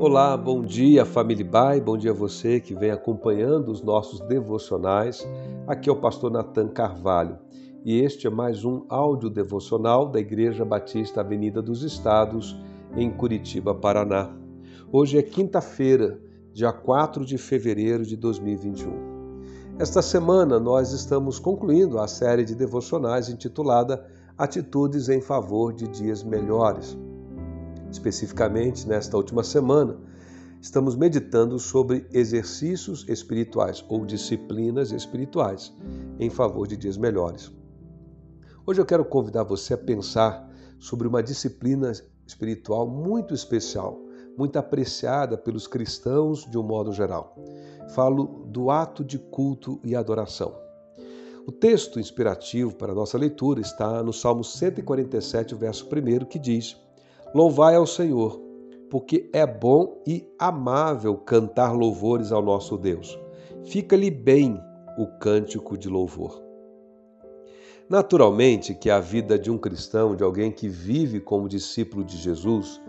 Olá, bom dia família Bai, bom dia a você que vem acompanhando os nossos devocionais. Aqui é o pastor Nathan Carvalho e este é mais um áudio devocional da Igreja Batista Avenida dos Estados, em Curitiba, Paraná. Hoje é quinta-feira, dia 4 de fevereiro de 2021. Esta semana nós estamos concluindo a série de devocionais intitulada Atitudes em Favor de Dias Melhores. Especificamente, nesta última semana, estamos meditando sobre exercícios espirituais ou disciplinas espirituais em favor de dias melhores. Hoje eu quero convidar você a pensar sobre uma disciplina espiritual muito especial, muito apreciada pelos cristãos de um modo geral. Falo do ato de culto e adoração. O texto inspirativo para a nossa leitura está no Salmo 147, verso 1, que diz: Louvai ao Senhor, porque é bom e amável cantar louvores ao nosso Deus. Fica-lhe bem o cântico de louvor. Naturalmente que a vida de um cristão, de alguém que vive como discípulo de Jesus,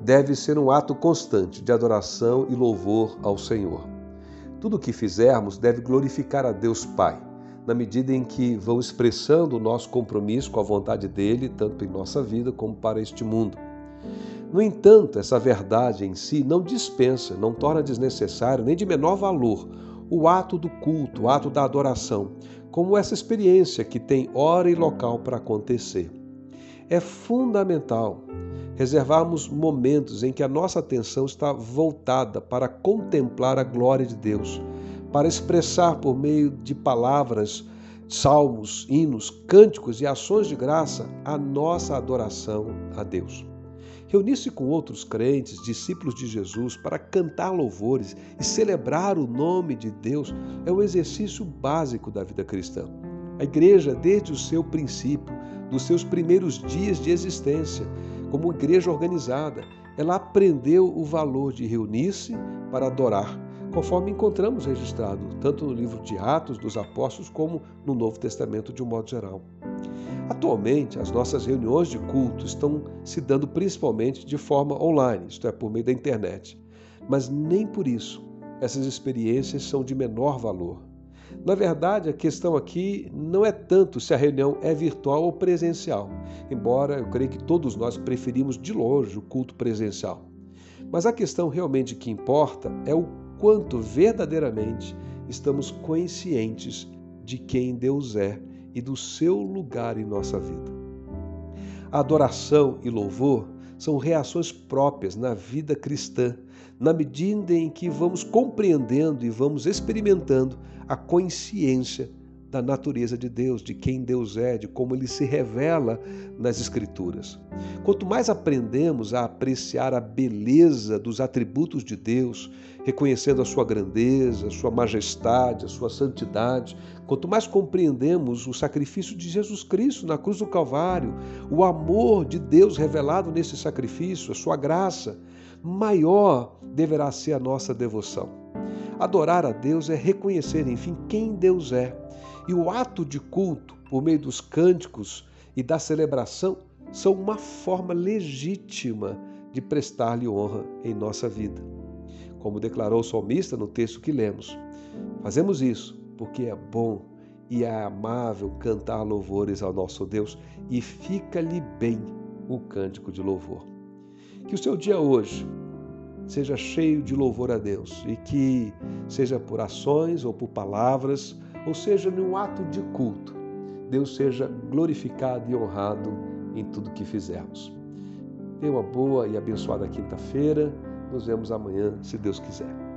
deve ser um ato constante de adoração e louvor ao Senhor. Tudo o que fizermos deve glorificar a Deus Pai, na medida em que vão expressando o nosso compromisso com a vontade dele, tanto em nossa vida como para este mundo. No entanto, essa verdade em si não dispensa, não torna desnecessário nem de menor valor o ato do culto, o ato da adoração, como essa experiência que tem hora e local para acontecer. É fundamental reservarmos momentos em que a nossa atenção está voltada para contemplar a glória de Deus, para expressar por meio de palavras, salmos, hinos, cânticos e ações de graça a nossa adoração a Deus. Reunir-se com outros crentes, discípulos de Jesus, para cantar louvores e celebrar o nome de Deus é um exercício básico da vida cristã. A igreja, desde o seu princípio, dos seus primeiros dias de existência, como igreja organizada, ela aprendeu o valor de reunir-se para adorar, conforme encontramos registrado tanto no livro de Atos dos Apóstolos como no Novo Testamento de um modo geral. Atualmente, as nossas reuniões de culto estão se dando principalmente de forma online, isto é, por meio da internet. Mas nem por isso essas experiências são de menor valor. Na verdade, a questão aqui não é tanto se a reunião é virtual ou presencial, embora eu creio que todos nós preferimos de longe o culto presencial. Mas a questão realmente que importa é o quanto verdadeiramente estamos conscientes de quem Deus é e do seu lugar em nossa vida. A adoração e louvor são reações próprias na vida cristã, na medida em que vamos compreendendo e vamos experimentando a consciência da natureza de Deus, de quem Deus é, de como ele se revela nas Escrituras. Quanto mais aprendemos a apreciar a beleza dos atributos de Deus, reconhecendo a sua grandeza, a sua majestade, a sua santidade, quanto mais compreendemos o sacrifício de Jesus Cristo na cruz do Calvário, o amor de Deus revelado nesse sacrifício, a sua graça, maior deverá ser a nossa devoção. Adorar a Deus é reconhecer, enfim, quem Deus é e o ato de culto, por meio dos cânticos e da celebração, são uma forma legítima de prestar-lhe honra em nossa vida. Como declarou o salmista no texto que lemos, fazemos isso porque é bom e é amável cantar louvores ao nosso Deus e fica-lhe bem o cântico de louvor. Que o seu dia hoje seja cheio de louvor a Deus e que, seja por ações ou por palavras, ou seja, num ato de culto, Deus seja glorificado e honrado em tudo que fizermos. Tenha uma boa e abençoada quinta-feira. Nos vemos amanhã, se Deus quiser.